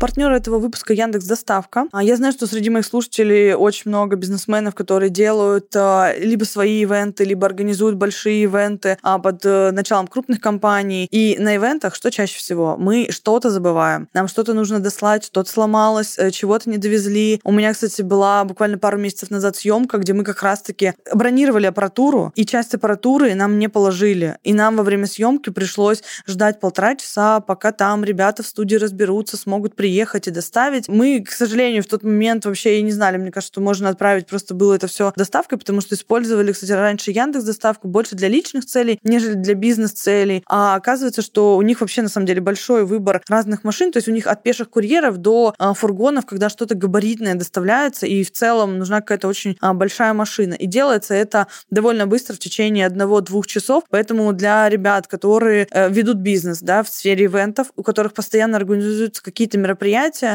Партнер этого выпуска Яндекс Доставка. А Я знаю, что среди моих слушателей очень много бизнесменов, которые делают а, либо свои ивенты, либо организуют большие ивенты а, под э, началом крупных компаний. И на ивентах что чаще всего? Мы что-то забываем. Нам что-то нужно дослать, что-то сломалось, э, чего-то не довезли. У меня, кстати, была буквально пару месяцев назад съемка, где мы как раз-таки бронировали аппаратуру, и часть аппаратуры нам не положили. И нам во время съемки пришлось ждать полтора часа, пока там ребята в студии разберутся, смогут приехать и доставить. Мы, к сожалению, в тот момент вообще и не знали, мне кажется, что можно отправить, просто было это все доставкой, потому что использовали, кстати, раньше Яндекс доставку больше для личных целей, нежели для бизнес-целей. А оказывается, что у них вообще на самом деле большой выбор разных машин, то есть у них от пеших курьеров до а, фургонов, когда что-то габаритное доставляется, и в целом нужна какая-то очень а, большая машина. И делается это довольно быстро, в течение одного-двух часов, поэтому для ребят, которые э, ведут бизнес да, в сфере ивентов, у которых постоянно организуются какие-то мероприятия,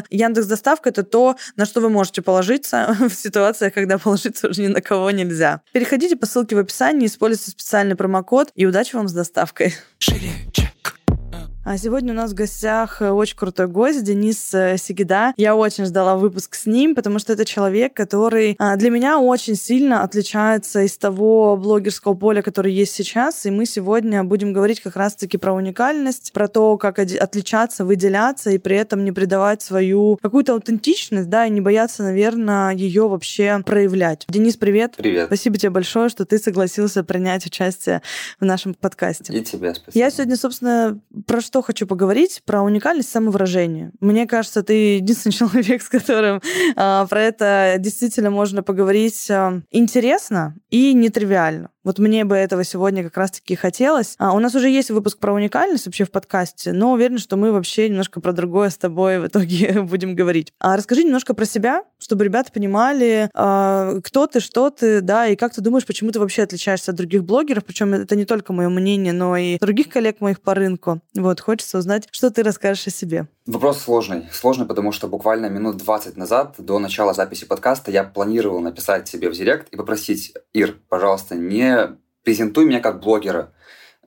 Яндекс Доставка это то, на что вы можете положиться в ситуациях, когда положиться уже ни на кого нельзя. Переходите по ссылке в описании, используйте специальный промокод и удачи вам с доставкой. Чек. А сегодня у нас в гостях э, очень крутой гость Денис э, Сигида. Я очень ждала выпуск с ним, потому что это человек, который а, для меня очень сильно отличается из того блогерского поля, который есть сейчас. И мы сегодня будем говорить как раз-таки про уникальность, про то, как отличаться, выделяться и при этом не предавать свою какую-то аутентичность, да, и не бояться, наверное, ее вообще проявлять. Денис, привет. Привет. Спасибо тебе большое, что ты согласился принять участие в нашем подкасте. И тебе спасибо. Я сегодня, собственно, про что хочу поговорить? Про уникальность самовыражения. Мне кажется, ты единственный человек, с которым а, про это действительно можно поговорить а, интересно и нетривиально. Вот мне бы этого сегодня как раз-таки хотелось. А, у нас уже есть выпуск про уникальность вообще в подкасте, но уверен, что мы вообще немножко про другое с тобой в итоге будем говорить. А расскажи немножко про себя, чтобы ребята понимали, а, кто ты, что ты, да, и как ты думаешь, почему ты вообще отличаешься от других блогеров, причем это не только мое мнение, но и других коллег моих по рынку. Вот, хочется узнать, что ты расскажешь о себе. Вопрос сложный. Сложный, потому что буквально минут 20 назад, до начала записи подкаста, я планировал написать тебе в директ и попросить, Ир, пожалуйста, не презентуй меня как блогера.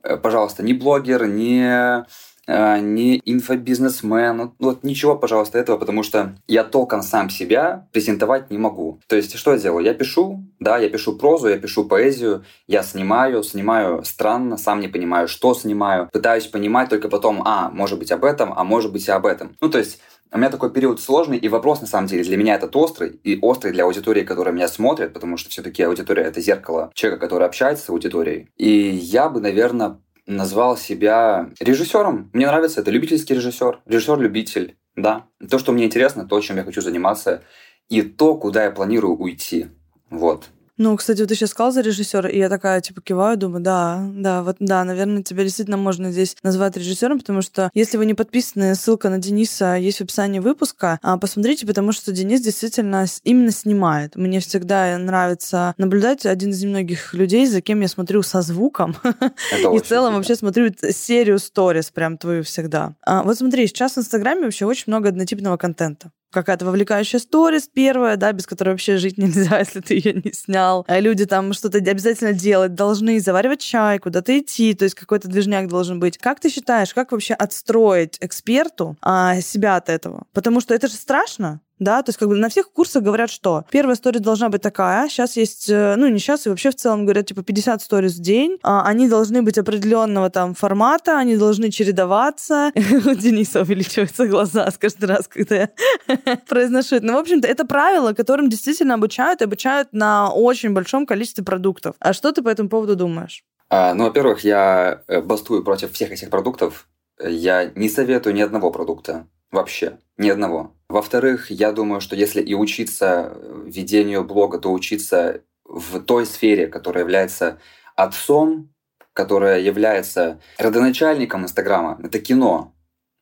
Э, Пожалуйста, не блогер, не не инфобизнесмен, ну, вот ничего, пожалуйста, этого, потому что я толком сам себя презентовать не могу. То есть, что я делаю? Я пишу, да, я пишу прозу, я пишу поэзию, я снимаю, снимаю странно, сам не понимаю, что снимаю, пытаюсь понимать только потом, а, может быть об этом, а может быть и об этом. Ну, то есть, у меня такой период сложный, и вопрос, на самом деле, для меня этот острый, и острый для аудитории, которая меня смотрит, потому что все-таки аудитория — это зеркало человека, который общается с аудиторией. И я бы, наверное, назвал себя режиссером. Мне нравится это любительский режиссер, режиссер-любитель, да. То, что мне интересно, то, чем я хочу заниматься, и то, куда я планирую уйти. Вот. Ну, кстати, вот ты сейчас сказал за режиссера, и я такая, типа, киваю, думаю, да, да, вот да, наверное, тебя действительно можно здесь назвать режиссером, потому что если вы не подписаны, ссылка на Дениса есть в описании выпуска, а, посмотрите, потому что Денис действительно именно снимает. Мне всегда нравится наблюдать один из немногих людей, за кем я смотрю со звуком, и в целом вообще смотрю серию сторис прям твою всегда. А, вот смотри, сейчас в Инстаграме вообще очень много однотипного контента какая-то вовлекающая сторис первая, да, без которой вообще жить нельзя, если ты ее не снял. А люди там что-то обязательно делать должны, заваривать чай, куда-то идти, то есть какой-то движняк должен быть. Как ты считаешь, как вообще отстроить эксперту а, себя от этого? Потому что это же страшно. Да, то есть как бы на всех курсах говорят, что первая сторис должна быть такая, сейчас есть, э, ну не сейчас, и вообще в целом говорят, типа 50 сторис в день, а, они должны быть определенного там формата, они должны чередоваться. У Дениса увеличиваются глаза каждый раз, когда я произношу это. Ну, в общем-то, это правило, которым действительно обучают, и обучают на очень большом количестве продуктов. А что ты по этому поводу думаешь? А, ну, во-первых, я э, бастую против всех этих продуктов. Я не советую ни одного продукта. Вообще. Ни одного. Во-вторых, я думаю, что если и учиться ведению блога, то учиться в той сфере, которая является отцом, которая является родоначальником Инстаграма. Это кино.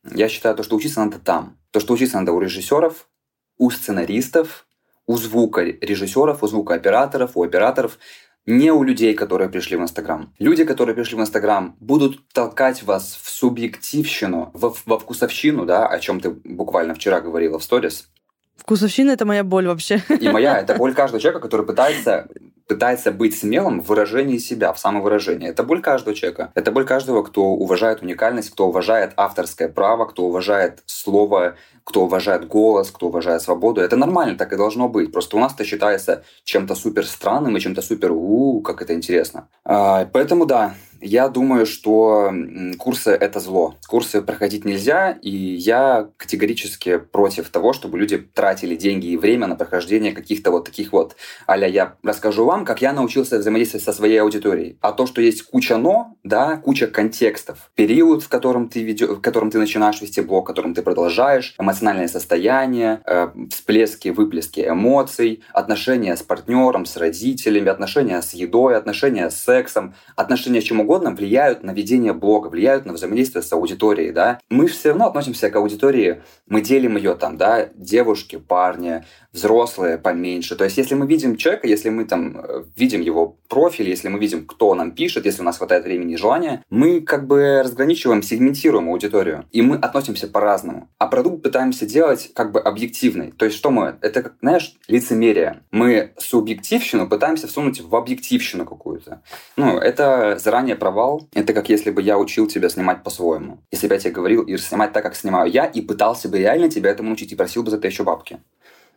Я считаю, то, что учиться надо там. То, что учиться надо у режиссеров, у сценаристов, у звука режиссеров, у звукооператоров, у операторов, не у людей, которые пришли в Инстаграм. Люди, которые пришли в Инстаграм, будут толкать вас в субъективщину, во, во вкусовщину, да, о чем ты буквально вчера говорила в сторис. Вкусовщина — это моя боль вообще. И моя, это боль каждого человека, который пытается пытается быть смелым в выражении себя, в самовыражении. Это боль каждого человека. Это боль каждого, кто уважает уникальность, кто уважает авторское право, кто уважает слово, кто уважает голос, кто уважает свободу. Это нормально, так и должно быть. Просто у нас это считается чем-то супер странным и чем-то супер, у, как это интересно. А, поэтому да, я думаю, что курсы — это зло. Курсы проходить нельзя, и я категорически против того, чтобы люди тратили деньги и время на прохождение каких-то вот таких вот а я расскажу вам, как я научился взаимодействовать со своей аудиторией. А то, что есть куча «но», да, куча контекстов, период, в котором ты, ведё, в котором ты начинаешь вести блог, в котором ты продолжаешь, эмоциональное состояние, э, всплески, выплески эмоций, отношения с партнером, с родителями, отношения с едой, отношения с сексом, отношения с чем угодно, угодно влияют на ведение блога, влияют на взаимодействие с аудиторией, да. Мы все равно относимся к аудитории, мы делим ее там, да, девушки, парни, взрослые поменьше. То есть, если мы видим человека, если мы там э, видим его профиль, если мы видим, кто нам пишет, если у нас хватает времени и желания, мы как бы разграничиваем, сегментируем аудиторию, и мы относимся по-разному. А продукт пытаемся делать как бы объективный. То есть, что мы? Это, как, знаешь, лицемерие. Мы субъективщину пытаемся всунуть в объективщину какую-то. Ну, это заранее провал. Это как если бы я учил тебя снимать по-своему. Если бы я тебе говорил, Ир, снимать так, как снимаю я, и пытался бы реально тебя этому учить, и просил бы за это еще бабки.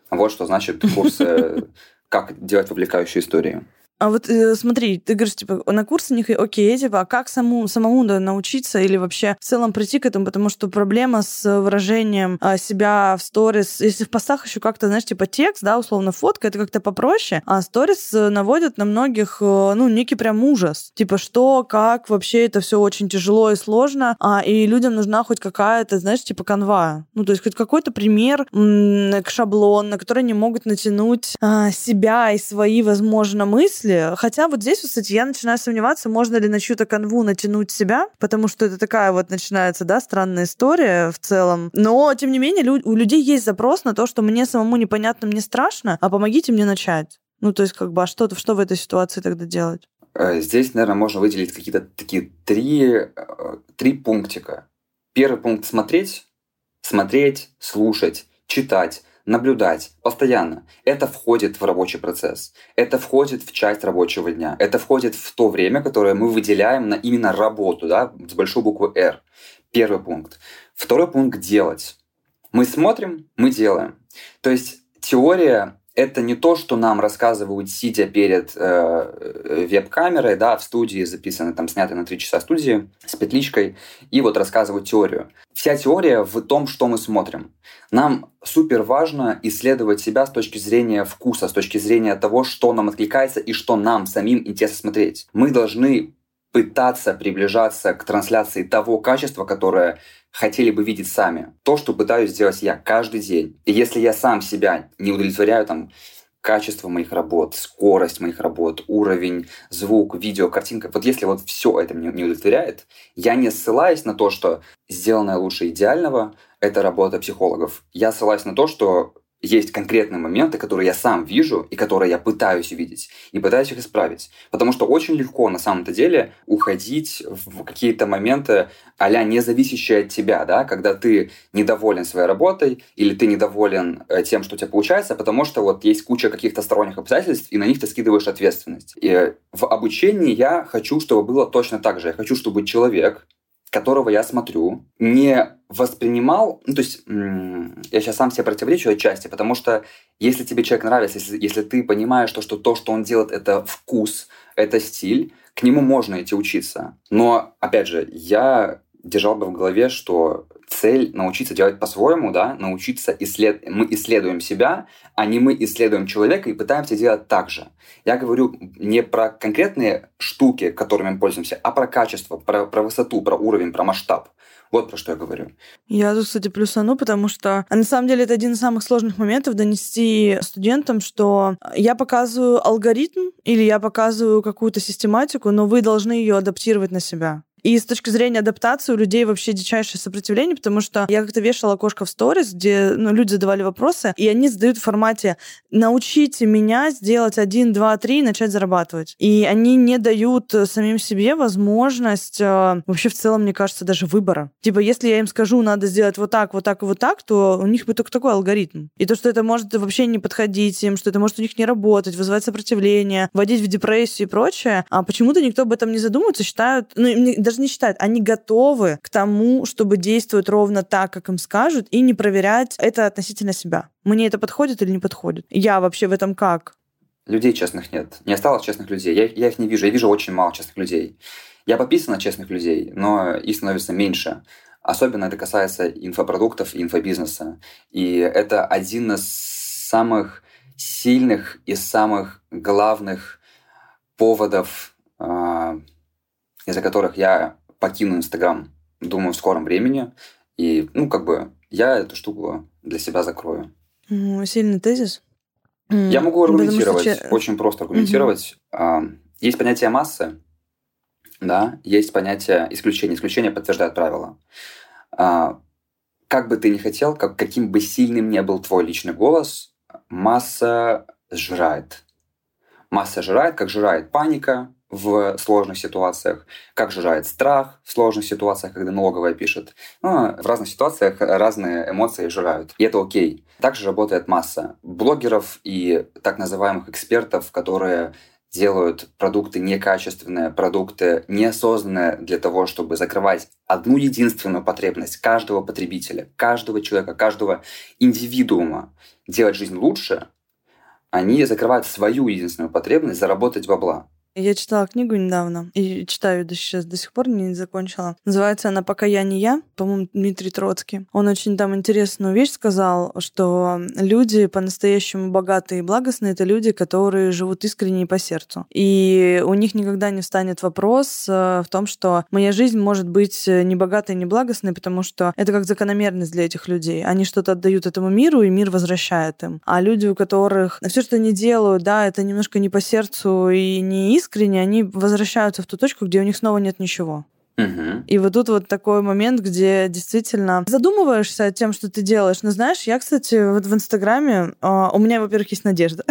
Вот что значит курс «Как делать вовлекающую историю». А вот э, смотри, ты говоришь, типа, на курсы них окей, типа, а как саму, самому да, научиться или вообще в целом прийти к этому, потому что проблема с выражением а, себя в сторис, если в постах еще как-то, знаешь, типа текст, да, условно фотка, это как-то попроще, а сторис э, наводят на многих, э, ну, некий прям ужас. Типа, что, как, вообще это все очень тяжело и сложно, а, и людям нужна хоть какая-то, знаешь, типа канва. Ну, то есть хоть какой-то пример, м- шаблон, на который они могут натянуть а, себя и свои, возможно, мысли, мысли. Хотя вот здесь, кстати, я начинаю сомневаться, можно ли на чью-то канву натянуть себя, потому что это такая вот начинается, да, странная история в целом. Но, тем не менее, у людей есть запрос на то, что мне самому непонятно, мне страшно, а помогите мне начать. Ну, то есть, как бы, а что, что в этой ситуации тогда делать? Э, здесь, наверное, можно выделить какие-то такие три, э, три пунктика. Первый пункт – смотреть, смотреть, слушать, читать наблюдать постоянно. Это входит в рабочий процесс. Это входит в часть рабочего дня. Это входит в то время, которое мы выделяем на именно работу, да, с большой буквы R. Первый пункт. Второй пункт – делать. Мы смотрим, мы делаем. То есть теория это не то, что нам рассказывают, сидя перед э, веб-камерой, да, в студии записаны, там, сняты на три часа студии с петличкой, и вот рассказывают теорию. Вся теория в том, что мы смотрим. Нам супер важно исследовать себя с точки зрения вкуса, с точки зрения того, что нам откликается и что нам самим интересно смотреть. Мы должны пытаться приближаться к трансляции того качества, которое хотели бы видеть сами. То, что пытаюсь сделать я каждый день. И если я сам себя не удовлетворяю там качество моих работ, скорость моих работ, уровень, звук, видео, картинка. Вот если вот все это меня не удовлетворяет, я не ссылаюсь на то, что сделанное лучше идеального — это работа психологов. Я ссылаюсь на то, что есть конкретные моменты, которые я сам вижу и которые я пытаюсь увидеть, и пытаюсь их исправить. Потому что очень легко на самом-то деле уходить в какие-то моменты а не зависящие от тебя, да, когда ты недоволен своей работой или ты недоволен э, тем, что у тебя получается, потому что вот есть куча каких-то сторонних обстоятельств, и на них ты скидываешь ответственность. И в обучении я хочу, чтобы было точно так же. Я хочу, чтобы человек, которого я смотрю, не воспринимал, ну, то есть я сейчас сам себе противоречу отчасти, потому что если тебе человек нравится, если, если ты понимаешь, то, что то, что он делает, это вкус, это стиль, к нему можно идти учиться. Но, опять же, я держал бы в голове, что цель научиться делать по-своему, да, научиться исслед... мы исследуем себя, а не мы исследуем человека и пытаемся делать так же. Я говорю не про конкретные штуки, которыми мы пользуемся, а про качество, про, про высоту, про уровень, про масштаб. Вот про что я говорю. Я тут, кстати, плюсану, потому что а на самом деле это один из самых сложных моментов донести студентам, что я показываю алгоритм или я показываю какую-то систематику, но вы должны ее адаптировать на себя. И с точки зрения адаптации у людей вообще дичайшее сопротивление, потому что я как-то вешала окошко в сторис, где ну, люди задавали вопросы, и они задают в формате «научите меня сделать один, два, три и начать зарабатывать». И они не дают самим себе возможность э, вообще в целом, мне кажется, даже выбора. Типа, если я им скажу, надо сделать вот так, вот так и вот так, то у них будет только такой алгоритм. И то, что это может вообще не подходить им, что это может у них не работать, вызывать сопротивление, вводить в депрессию и прочее, а почему-то никто об этом не задумывается, считают, ну, даже не считают, они готовы к тому, чтобы действовать ровно так, как им скажут, и не проверять это относительно себя. Мне это подходит или не подходит? Я вообще в этом как? Людей честных нет. Не осталось честных людей. Я, я их не вижу. Я вижу очень мало честных людей. Я подписан на честных людей, но их становится меньше. Особенно это касается инфопродуктов и инфобизнеса. И это один из самых сильных и самых главных поводов, э, из-за которых я покину Инстаграм, думаю, в скором времени. И, ну, как бы, я эту штуку для себя закрою. Сильный тезис. Я могу аргументировать, что... очень просто аргументировать. Угу. Есть понятие массы, да, есть понятие исключения. Исключение подтверждает правило. А, как бы ты ни хотел, как, каким бы сильным ни был твой личный голос, масса сжирает. Масса жирает, как жирает паника в сложных ситуациях, как жирает страх в сложных ситуациях, когда налоговая пишет. Ну, в разных ситуациях разные эмоции жирают. И это окей. Также работает масса блогеров и так называемых экспертов, которые делают продукты некачественные, продукты неосознанные для того, чтобы закрывать одну единственную потребность каждого потребителя, каждого человека, каждого индивидуума делать жизнь лучше, они закрывают свою единственную потребность заработать бабла. Я читала книгу недавно и читаю до сейчас, до сих пор не закончила. Называется она «Пока я не я», по-моему, Дмитрий Троцкий. Он очень там интересную вещь сказал, что люди по-настоящему богатые и благостные — это люди, которые живут искренне и по сердцу. И у них никогда не встанет вопрос э, в том, что моя жизнь может быть не богатой, не благостной, потому что это как закономерность для этих людей. Они что-то отдают этому миру, и мир возвращает им. А люди, у которых все, что они делают, да, это немножко не по сердцу и не искренне, искренне, они возвращаются в ту точку, где у них снова нет ничего. Угу. И вот тут вот такой момент, где действительно задумываешься о тем, что ты делаешь. Но знаешь, я, кстати, вот в Инстаграме, э, у меня, во-первых, есть надежда.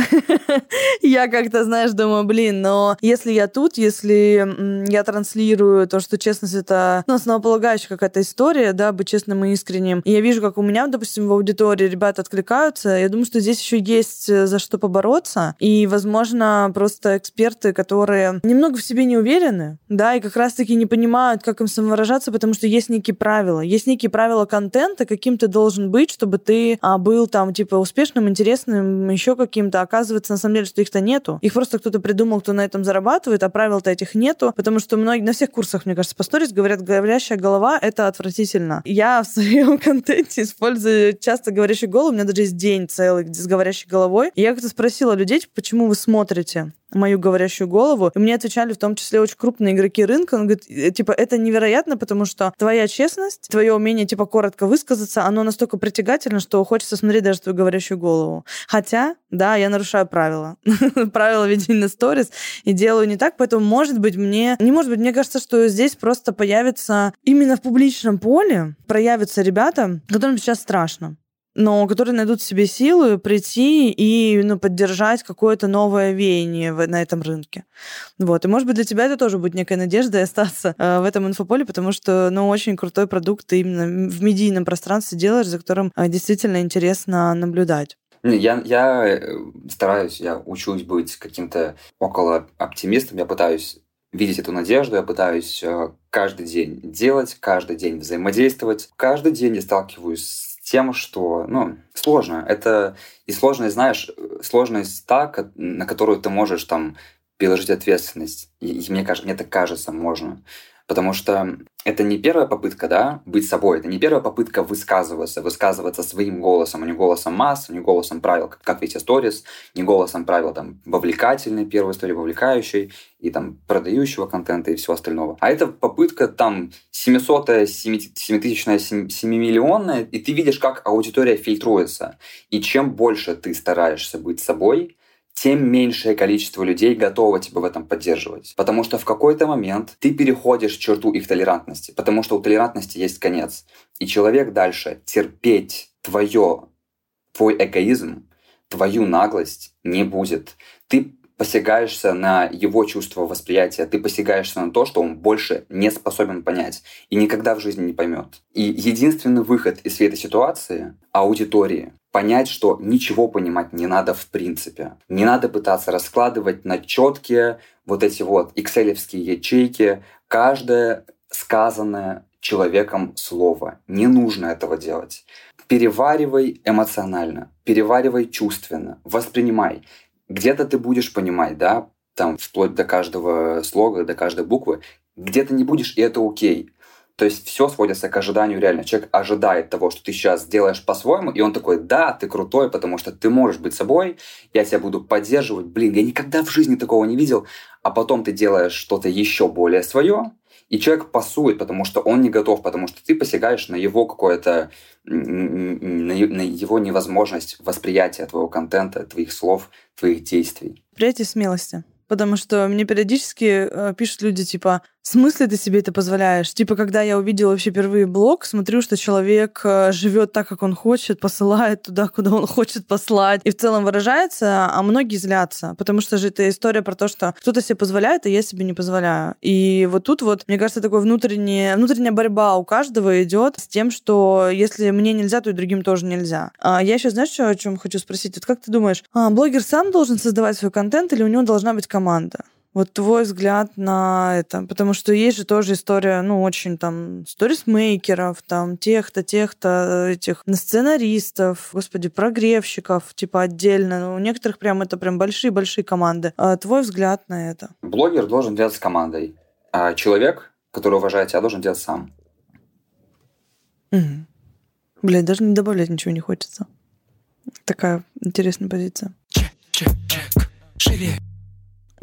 я как-то, знаешь, думаю, блин, но если я тут, если я транслирую то, что честность — это ну, основополагающая какая-то история, да, быть честным и искренним, и я вижу, как у меня, допустим, в аудитории ребята откликаются, я думаю, что здесь еще есть э, за что побороться, и, возможно, просто эксперты, которые немного в себе не уверены, да, и как раз-таки не понимают, знают, как им самовыражаться, потому что есть некие правила. Есть некие правила контента, каким ты должен быть, чтобы ты а, был там, типа, успешным, интересным, еще каким-то. Оказывается, на самом деле, что их-то нету. Их просто кто-то придумал, кто на этом зарабатывает, а правил-то этих нету, потому что многие, на всех курсах, мне кажется, по сторис говорят, говорящая голова — это отвратительно. Я в своем контенте использую часто говорящую голову, у меня даже есть день целый с говорящей головой. И я как-то спросила людей, типа, почему вы смотрите мою говорящую голову. И мне отвечали в том числе очень крупные игроки рынка. Он говорит, «Э, типа, это невероятно, потому что твоя честность, твое умение, типа, коротко высказаться, оно настолько притягательно, что хочется смотреть даже твою говорящую голову. Хотя, да, я нарушаю правила. правила ведения сторис и делаю не так, поэтому, может быть, мне... Не может быть, мне кажется, что здесь просто появится именно в публичном поле проявятся ребята, которым сейчас страшно но которые найдут в себе силы прийти и ну, поддержать какое-то новое веяние в, на этом рынке. Вот. И, может быть, для тебя это тоже будет некая надежда остаться э, в этом инфополе, потому что, ну, очень крутой продукт ты именно в медийном пространстве делаешь, за которым э, действительно интересно наблюдать. Я, я э, стараюсь, я учусь быть каким-то около оптимистом, я пытаюсь видеть эту надежду, я пытаюсь э, каждый день делать, каждый день взаимодействовать. Каждый день я сталкиваюсь тем, что, ну, сложно. Это и сложность, знаешь, сложность та, на которую ты можешь там переложить ответственность. И, и мне, кажется, мне так кажется, можно. Потому что это не первая попытка, да, быть собой, это не первая попытка высказываться, высказываться своим голосом, а не голосом масс, не голосом правил, как, как эти сторис, не голосом правил там вовлекательной первой истории, вовлекающей и там продающего контента и всего остального. А это попытка там 700 7000 7-миллионная, и ты видишь, как аудитория фильтруется. И чем больше ты стараешься быть собой, тем меньшее количество людей готово тебя в этом поддерживать. Потому что в какой-то момент ты переходишь черту их толерантности, потому что у толерантности есть конец. И человек дальше терпеть твое, твой эгоизм, твою наглость не будет. Ты посягаешься на его чувство восприятия, ты посягаешься на то, что он больше не способен понять и никогда в жизни не поймет. И единственный выход из всей этой ситуации — аудитории понять, что ничего понимать не надо в принципе. Не надо пытаться раскладывать на четкие вот эти вот экселевские ячейки каждое сказанное человеком слово. Не нужно этого делать. Переваривай эмоционально, переваривай чувственно, воспринимай. Где-то ты будешь понимать, да, там вплоть до каждого слога, до каждой буквы, где-то не будешь, и это окей. То есть все сводится к ожиданию реально. Человек ожидает того, что ты сейчас сделаешь по-своему, и он такой, да, ты крутой, потому что ты можешь быть собой, я тебя буду поддерживать. Блин, я никогда в жизни такого не видел. А потом ты делаешь что-то еще более свое, и человек пасует, потому что он не готов, потому что ты посягаешь на его какое-то, на его невозможность восприятия твоего контента, твоих слов, твоих действий. Прежде смелости. Потому что мне периодически э, пишут люди, типа, в смысле ты себе это позволяешь? Типа, когда я увидела вообще впервые блог, смотрю, что человек э, живет так, как он хочет, посылает туда, куда он хочет послать, и в целом выражается, а многие злятся, потому что же это история про то, что кто-то себе позволяет, а я себе не позволяю. И вот тут вот, мне кажется, такой внутренняя, внутренняя борьба у каждого идет с тем, что если мне нельзя, то и другим тоже нельзя. А я еще, знаешь, что, о чем хочу спросить? Вот как ты думаешь, а, блогер сам должен создавать свой контент или у него должна быть команда? Вот твой взгляд на это, потому что есть же тоже история, ну, очень там сторисмейкеров, там тех-то, тех-то, этих сценаристов, господи, прогревщиков, типа отдельно. Ну, у некоторых прям это прям большие-большие команды. А твой взгляд на это? Блогер должен делать с командой, а человек, который уважает тебя, должен делать сам. Угу. Блядь, даже не добавлять ничего не хочется. Такая интересная позиция. Чек, чек, чек. Живее.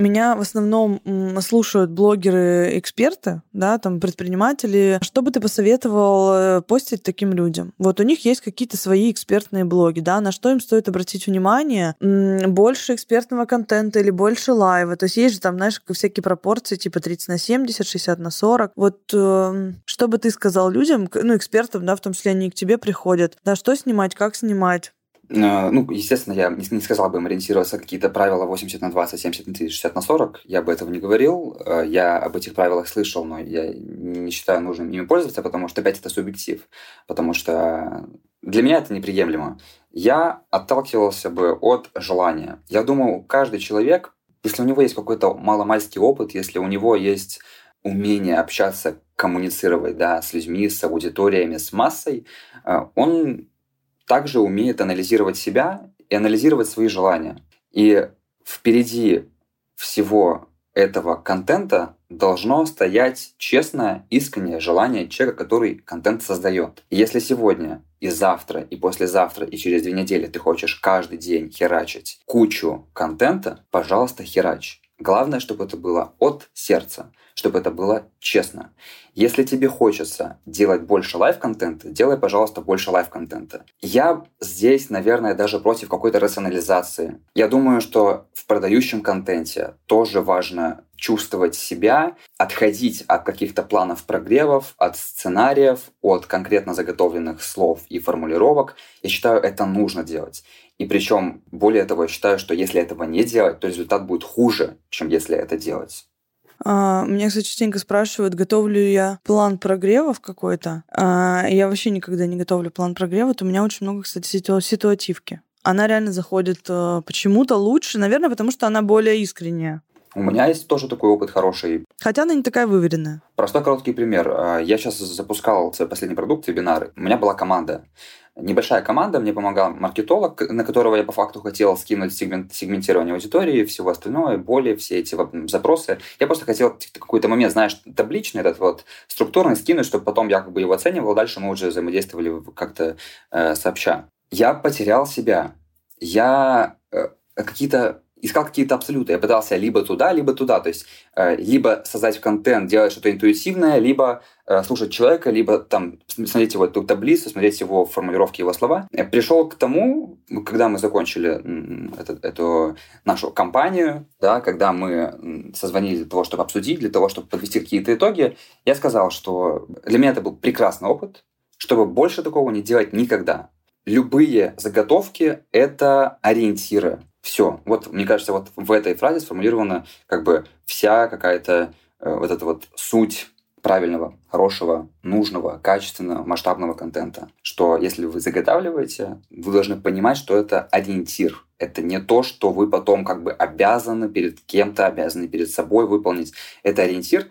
Меня в основном слушают блогеры-эксперты, да, там предприниматели. Что бы ты посоветовал э, постить таким людям? Вот у них есть какие-то свои экспертные блоги, да, на что им стоит обратить внимание? Больше экспертного контента или больше лайва? То есть есть же там, знаешь, всякие пропорции, типа 30 на 70, 60 на 40. Вот э, что бы ты сказал людям, ну, экспертам, да, в том числе они к тебе приходят, да, что снимать, как снимать? Э, ну, естественно, я не сказал бы им ориентироваться какие-то правила 80 на 20, 70 на 30, 60 на 40. Я бы этого не говорил. Э, я об этих правилах слышал, но я не считаю нужным ими пользоваться, потому что опять это субъектив. Потому что для меня это неприемлемо. Я отталкивался бы от желания. Я думаю, каждый человек, если у него есть какой-то маломальский опыт, если у него есть умение общаться, коммуницировать да, с людьми, с аудиториями, с массой, э, он также умеет анализировать себя и анализировать свои желания. И впереди всего этого контента должно стоять честное, искреннее желание человека, который контент создает. Если сегодня и завтра, и послезавтра, и через две недели ты хочешь каждый день херачить кучу контента, пожалуйста, херач. Главное, чтобы это было от сердца, чтобы это было честно. Если тебе хочется делать больше live-контента, делай, пожалуйста, больше live-контента. Я здесь, наверное, даже против какой-то рационализации. Я думаю, что в продающем контенте тоже важно чувствовать себя, отходить от каких-то планов прогревов, от сценариев, от конкретно заготовленных слов и формулировок. Я считаю, это нужно делать. И причем, более того, я считаю, что если этого не делать, то результат будет хуже, чем если это делать. А, меня, кстати, частенько спрашивают, готовлю я план прогревов какой-то. А, я вообще никогда не готовлю план прогрева. У меня очень много, кстати, ситуативки. Она реально заходит э, почему-то лучше, наверное, потому что она более искренняя. У меня есть тоже такой опыт хороший. Хотя она не такая выверенная. Простой короткий пример. А, я сейчас запускал свой последний продукт, вебинары. У меня была команда небольшая команда, мне помогал маркетолог, на которого я по факту хотел скинуть сегмент, сегментирование аудитории, всего остальное, боли, все эти запросы. Я просто хотел какой-то момент, знаешь, табличный этот вот, структурный скинуть, чтобы потом я как бы его оценивал, дальше мы уже взаимодействовали как-то э, сообща. Я потерял себя. Я э, какие-то искал какие-то абсолюты. Я пытался либо туда, либо туда. То есть э, либо создать контент, делать что-то интуитивное, либо э, слушать человека, либо там смотреть его эту таблицу, смотреть его формулировки, его слова. Я пришел к тому, когда мы закончили эту, эту нашу кампанию, да, когда мы созвонились для того, чтобы обсудить, для того, чтобы подвести какие-то итоги, я сказал, что для меня это был прекрасный опыт, чтобы больше такого не делать никогда. Любые заготовки — это ориентиры все. Вот, мне кажется, вот в этой фразе сформулирована как бы вся какая-то э, вот эта вот суть правильного, хорошего, нужного, качественного, масштабного контента. Что если вы заготавливаете, вы должны понимать, что это ориентир. Это не то, что вы потом как бы обязаны перед кем-то, обязаны перед собой выполнить. Это ориентир,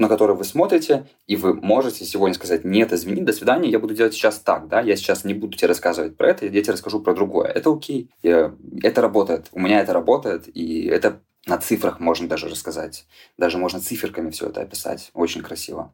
на который вы смотрите, и вы можете сегодня сказать, нет, извини, до свидания, я буду делать сейчас так, да, я сейчас не буду тебе рассказывать про это, я тебе расскажу про другое. Это окей, я, это работает, у меня это работает, и это на цифрах можно даже рассказать. Даже можно циферками все это описать. Очень красиво.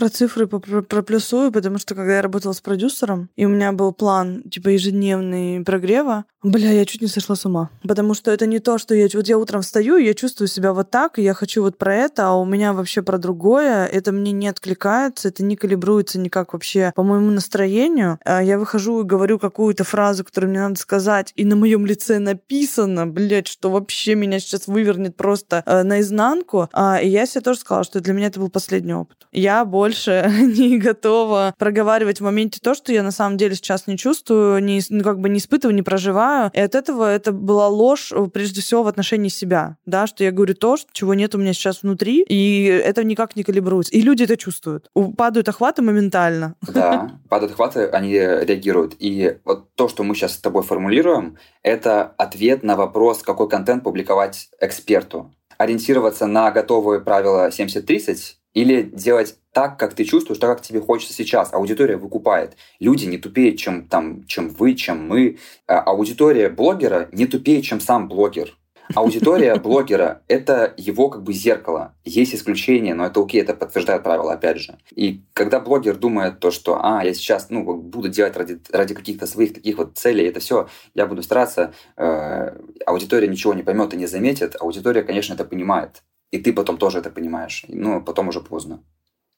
Про цифры проплюсую, потому что когда я работала с продюсером, и у меня был план, типа, ежедневный прогрева, бля, я чуть не сошла с ума. Потому что это не то, что я... Вот я утром встаю, я чувствую себя вот так, и я хочу вот про это, а у меня вообще про другое. Это мне не откликается, это не калибруется никак вообще по моему настроению. А я выхожу и говорю какую-то фразу, которую мне надо сказать, и на моем лице написано, блядь, что вообще меня сейчас вывернет просто э, наизнанку. А, и я себе тоже сказала, что для меня это был последний опыт. Я больше не готова проговаривать в моменте то, что я на самом деле сейчас не чувствую, не, ну, как бы не испытываю, не проживаю. И от этого это была ложь, э, прежде всего, в отношении себя, да, что я говорю то, чего нет у меня сейчас внутри, и это никак не калибруется. И люди это чувствуют. Падают охваты моментально. Да, падают охваты, они реагируют. И вот то, что мы сейчас с тобой формулируем, это ответ на вопрос, какой контент публиковать эксперту ориентироваться на готовые правила 70-30 или делать так, как ты чувствуешь, так, как тебе хочется сейчас. Аудитория выкупает. Люди не тупее, чем, там, чем вы, чем мы. А аудитория блогера не тупее, чем сам блогер. Аудитория блогера — это его как бы зеркало. Есть исключения, но это окей, это подтверждает правила, опять же. И когда блогер думает то, что «а, я сейчас ну, буду делать ради, ради каких-то своих таких вот целей, это все, я буду стараться», э, аудитория ничего не поймет и не заметит. Аудитория, конечно, это понимает. И ты потом тоже это понимаешь. Ну, потом уже поздно.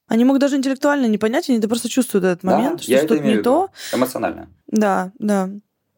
Они могут даже интеллектуально не понять, они это просто чувствуют этот момент, да, что что-то не то. Эмоционально. Да, да.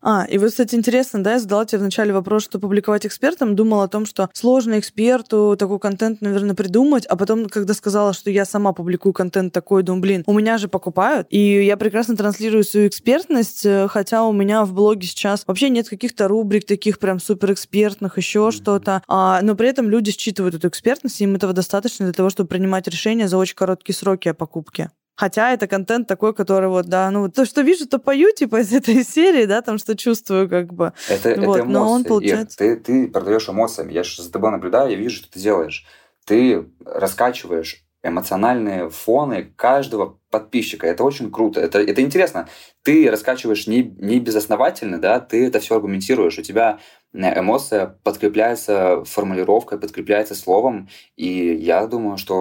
А, и вот, кстати, интересно, да, я задала тебе вначале вопрос, что публиковать экспертам, думала о том, что сложно эксперту такой контент, наверное, придумать, а потом, когда сказала, что я сама публикую контент такой, думаю, блин, у меня же покупают, и я прекрасно транслирую свою экспертность, э, хотя у меня в блоге сейчас вообще нет каких-то рубрик таких прям суперэкспертных, еще mm-hmm. что-то, а, но при этом люди считывают эту экспертность, и им этого достаточно для того, чтобы принимать решения за очень короткие сроки о покупке. Хотя это контент такой, который вот, да, ну, то, что вижу, то пою, типа, из этой серии, да, там, что чувствую, как бы. Это, вот, это эмоции, но он получается... Ир, ты, ты продаешь эмоциями. Я же за тобой наблюдаю, я вижу, что ты делаешь. Ты раскачиваешь эмоциональные фоны каждого подписчика. Это очень круто. Это, это интересно. Ты раскачиваешь не, не безосновательно, да, ты это все аргументируешь. У тебя э, эмоция подкрепляется формулировкой, подкрепляется словом. И я думаю, что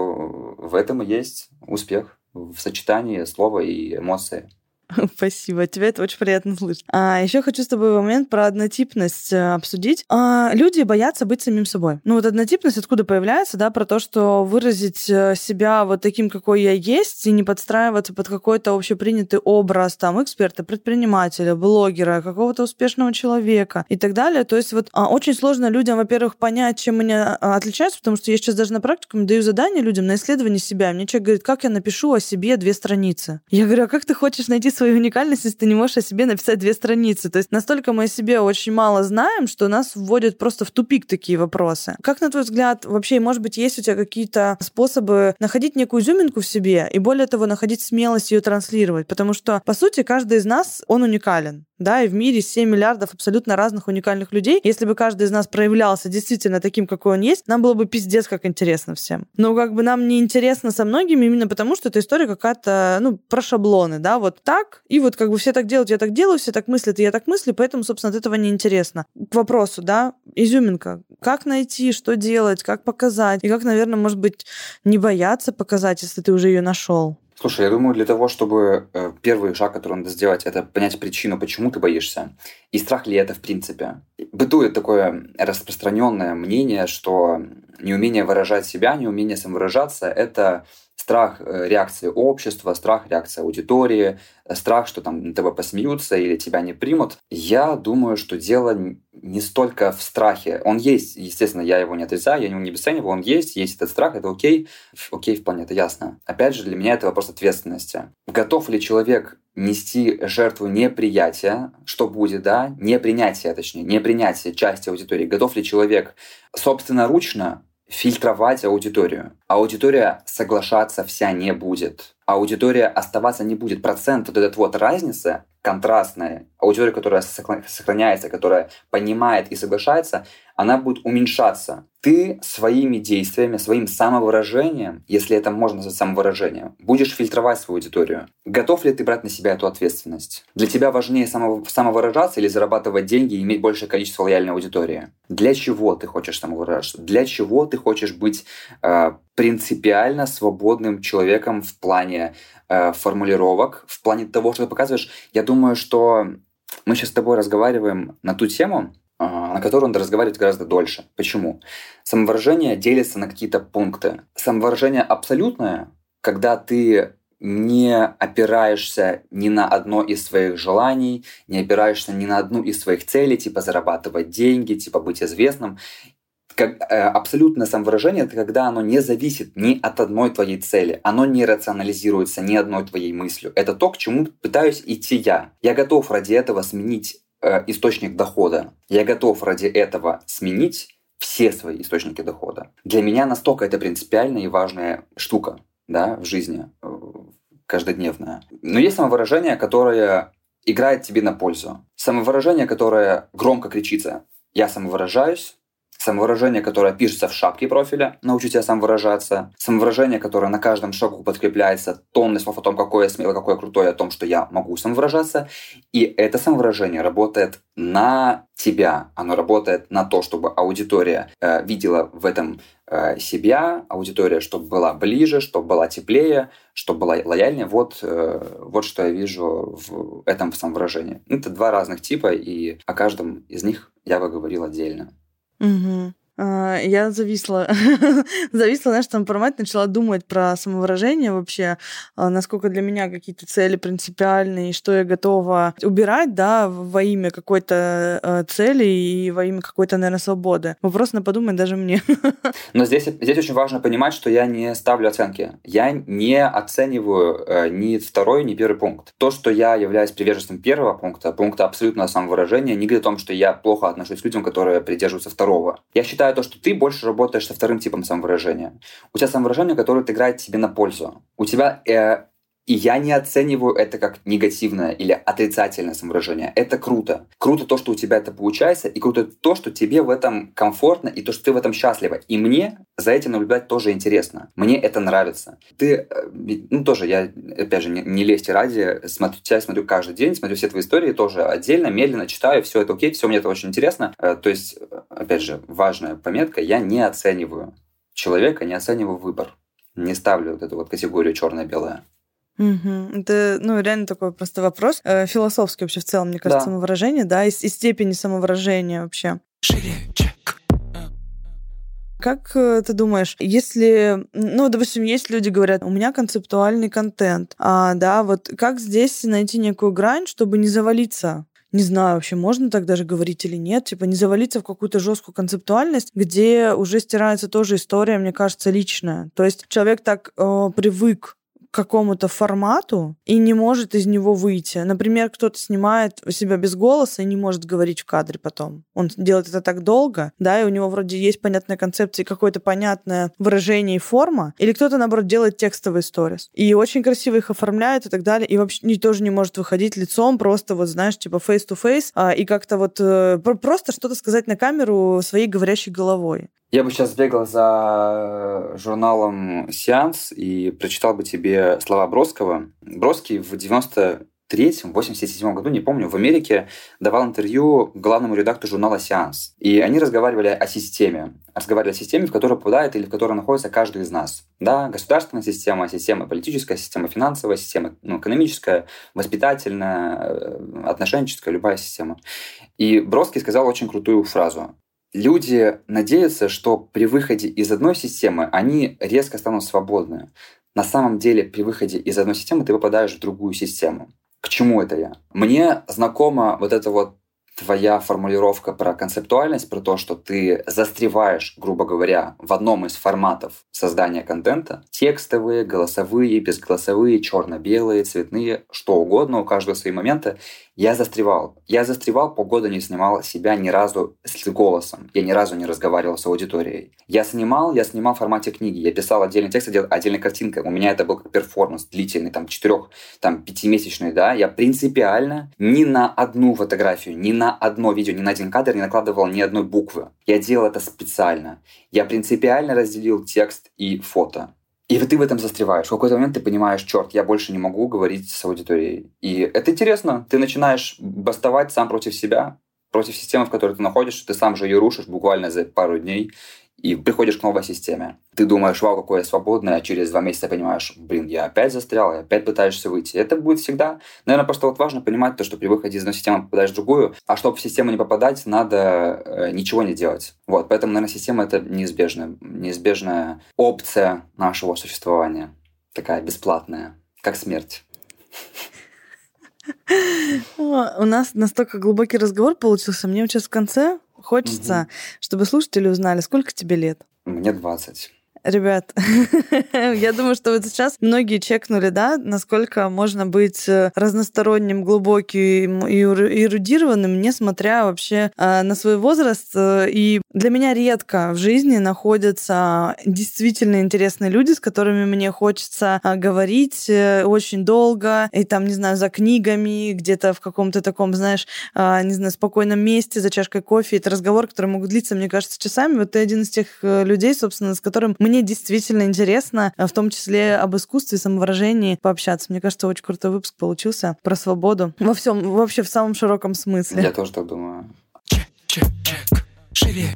в этом и есть успех в сочетании слова и эмоции. Спасибо, тебе это очень приятно слышать. А еще хочу с тобой момент про однотипность э, обсудить. А, люди боятся быть самим собой. Ну вот однотипность откуда появляется, да, про то, что выразить э, себя вот таким, какой я есть, и не подстраиваться под какой-то общепринятый образ там эксперта, предпринимателя, блогера, какого-то успешного человека и так далее. То есть вот а, очень сложно людям, во-первых, понять, чем они а, отличаются, потому что я сейчас даже на практику даю задание людям на исследование себя. Мне человек говорит, как я напишу о себе две страницы. Я говорю, а как ты хочешь найти свою уникальность, если ты не можешь о себе написать две страницы. То есть настолько мы о себе очень мало знаем, что нас вводят просто в тупик такие вопросы. Как, на твой взгляд, вообще, может быть, есть у тебя какие-то способы находить некую изюминку в себе и, более того, находить смелость ее транслировать? Потому что, по сути, каждый из нас, он уникален да, и в мире 7 миллиардов абсолютно разных уникальных людей. Если бы каждый из нас проявлялся действительно таким, какой он есть, нам было бы пиздец как интересно всем. Но как бы нам не интересно со многими именно потому, что эта история какая-то, ну, про шаблоны, да, вот так, и вот как бы все так делают, я так делаю, все так мыслят, и я так мыслю, поэтому, собственно, от этого не интересно. К вопросу, да, изюминка. Как найти, что делать, как показать, и как, наверное, может быть, не бояться показать, если ты уже ее нашел? Слушай, я думаю, для того, чтобы э, первый шаг, который надо сделать, это понять причину, почему ты боишься, и страх ли это в принципе. Бытует такое распространенное мнение, что неумение выражать себя, неумение самовыражаться – это страх э, реакции общества, страх реакции аудитории, э, страх, что там на тебя посмеются или тебя не примут. Я думаю, что дело не столько в страхе. Он есть, естественно, я его не отрицаю, я его не обесцениваю, он есть, есть этот страх, это окей, окей вполне, это ясно. Опять же, для меня это вопрос ответственности. Готов ли человек нести жертву неприятия, что будет, да, непринятие, точнее, непринятие части аудитории, готов ли человек собственноручно фильтровать аудиторию. Аудитория соглашаться вся не будет. Аудитория оставаться не будет. Процент вот этот вот разницы контрастная, аудитория, которая сохраняется, которая понимает и соглашается, она будет уменьшаться. Ты своими действиями, своим самовыражением, если это можно назвать самовыражением, будешь фильтровать свою аудиторию. Готов ли ты брать на себя эту ответственность? Для тебя важнее самовыражаться или зарабатывать деньги и иметь большее количество лояльной аудитории? Для чего ты хочешь самовыражаться? Для чего ты хочешь быть э, принципиально свободным человеком в плане э, формулировок, в плане того, что ты показываешь? Я думаю, что мы сейчас с тобой разговариваем на ту тему, а, на которую надо разговаривать гораздо дольше. Почему? Самовыражение делится на какие-то пункты. Самовыражение абсолютное, когда ты не опираешься ни на одно из своих желаний, не опираешься ни на одну из своих целей, типа зарабатывать деньги, типа быть известным. Как, э, абсолютное самовыражение – это когда оно не зависит ни от одной твоей цели, оно не рационализируется ни одной твоей мыслью. Это то, к чему пытаюсь идти я. Я готов ради этого сменить Э, источник дохода. Я готов ради этого сменить все свои источники дохода. Для меня настолько это принципиальная и важная штука да, в жизни, э, каждодневная. Но есть самовыражение, которое играет тебе на пользу. Самовыражение, которое громко кричится «я самовыражаюсь», самовыражение, которое пишется в шапке профиля, научу тебя сам выражаться, самовыражение, которое на каждом шагу подкрепляется тонны слов о том, какой я смелый, какой я крутой, о том, что я могу самовыражаться. И это самовыражение работает на тебя, оно работает на то, чтобы аудитория э, видела в этом э, себя, аудитория, чтобы была ближе, чтобы была теплее, чтобы была лояльнее. Вот, э, вот что я вижу в этом самовыражении. Это два разных типа, и о каждом из них я бы говорил отдельно. Угу. А, я зависла, зависла, знаешь, там про мать, начала думать про самовыражение вообще, а, насколько для меня какие-то цели принципиальные, что я готова убирать, да, во имя какой-то э, цели и во имя какой-то, наверное, свободы. Вопрос на подумать даже мне. Но здесь, здесь очень важно понимать, что я не ставлю оценки. Я не оцениваю э, ни второй, ни первый пункт. То, что я являюсь приверженцем первого пункта, пункта абсолютного самовыражения, не говорит о том, что я плохо отношусь к людям, которые придерживаются второго. Я считаю, считаю то, что ты больше работаешь со вторым типом самовыражения. У тебя самовыражение, которое играет тебе на пользу. У тебя э, и я не оцениваю это как негативное или отрицательное самовыражение. Это круто. Круто то, что у тебя это получается, и круто то, что тебе в этом комфортно, и то, что ты в этом счастлива. И мне за этим наблюдать тоже интересно. Мне это нравится. Ты, э, ну тоже, я, опять же, не, не лезьте ради, смотрю тебя, смотрю каждый день, смотрю все твои истории тоже отдельно, медленно читаю, все это окей, все мне это очень интересно. Э, то есть, опять же, важная пометка, я не оцениваю человека, не оцениваю выбор. Не ставлю вот эту вот категорию черное-белое. Угу. Это, ну, реально такой просто вопрос. Э, философский вообще в целом, мне кажется, да. самовыражение, да, и, и степени самовыражения вообще. Шире. Как э, ты думаешь, если, ну, допустим, есть люди говорят, у меня концептуальный контент, а, да, вот как здесь найти некую грань, чтобы не завалиться? не знаю, вообще можно так даже говорить или нет, типа не завалиться в какую-то жесткую концептуальность, где уже стирается тоже история, мне кажется, личная. То есть человек так э, привык какому-то формату и не может из него выйти. Например, кто-то снимает себя без голоса и не может говорить в кадре потом. Он делает это так долго, да, и у него вроде есть понятная концепция какое-то понятное выражение и форма. Или кто-то, наоборот, делает текстовые сторис. И очень красиво их оформляет и так далее. И вообще не, тоже не может выходить лицом, просто вот, знаешь, типа face-to-face, а, и как-то вот э, просто что-то сказать на камеру своей говорящей головой. Я бы сейчас бегал за журналом «Сеанс» и прочитал бы тебе слова Бродского. Бродский в 90 83-м, 87 году, не помню, в Америке давал интервью главному редактору журнала «Сеанс». И они разговаривали о системе. Разговаривали о системе, в которой попадает или в которой находится каждый из нас. Да, государственная система, система политическая, система финансовая, система ну, экономическая, воспитательная, э, отношенческая, любая система. И Бродский сказал очень крутую фразу. Люди надеются, что при выходе из одной системы они резко станут свободны. На самом деле, при выходе из одной системы ты попадаешь в другую систему. К чему это я? Мне знакома вот эта вот твоя формулировка про концептуальность, про то, что ты застреваешь, грубо говоря, в одном из форматов создания контента, текстовые, голосовые, безголосовые, черно-белые, цветные, что угодно, у каждого свои моменты, я застревал. Я застревал, полгода не снимал себя ни разу с голосом. Я ни разу не разговаривал с аудиторией. Я снимал, я снимал в формате книги. Я писал отдельный текст, отдельной картинкой. У меня это был как перформанс длительный, там, четырех, там, пятимесячный, да. Я принципиально ни на одну фотографию, ни на одно видео, ни на один кадр не накладывал ни одной буквы. Я делал это специально. Я принципиально разделил текст и фото. И ты в этом застреваешь. В какой-то момент ты понимаешь, черт, я больше не могу говорить с аудиторией. И это интересно. Ты начинаешь бастовать сам против себя, против системы, в которой ты находишься. Ты сам же ее рушишь буквально за пару дней и приходишь к новой системе. Ты думаешь, вау, какое я свободное, а через два месяца понимаешь, блин, я опять застрял, я опять пытаешься выйти. Это будет всегда. Наверное, просто вот важно понимать то, что при выходе из одной системы попадаешь в другую, а чтобы в систему не попадать, надо э, ничего не делать. Вот, поэтому, наверное, система — это неизбежная, неизбежная опция нашего существования. Такая бесплатная, как смерть. У нас настолько глубокий разговор получился. Мне сейчас в конце Хочется, угу. чтобы слушатели узнали, сколько тебе лет. Мне 20. Ребят, я думаю, что вот сейчас многие чекнули, да, насколько можно быть э, разносторонним, глубоким и эрудированным, несмотря вообще э, на свой возраст. Э, и для меня редко в жизни находятся действительно интересные люди, с которыми мне хочется говорить очень долго, и там, не знаю, за книгами, где-то в каком-то таком, знаешь, не знаю, спокойном месте, за чашкой кофе. Это разговор, который могут длиться, мне кажется, часами. Вот ты один из тех людей, собственно, с которым мне мне действительно интересно, э, в том числе об искусстве, самовыражении пообщаться. Мне кажется, очень крутой выпуск получился про свободу во всем, вообще в самом широком смысле. Я тоже так думаю. Чек, чек, чек. Шире.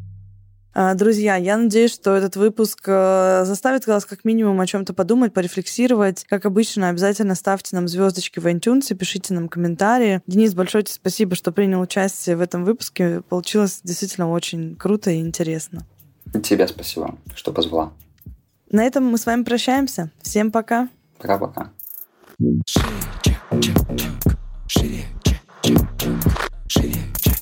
А, друзья, я надеюсь, что этот выпуск э, заставит вас как минимум о чем-то подумать, порефлексировать. Как обычно, обязательно ставьте нам звездочки в iTunes, пишите нам комментарии. Денис, большое тебе спасибо, что принял участие в этом выпуске. Получилось действительно очень круто и интересно. Тебе спасибо, что позвала. На этом мы с вами прощаемся. Всем пока. Пока-пока. Шире, чек,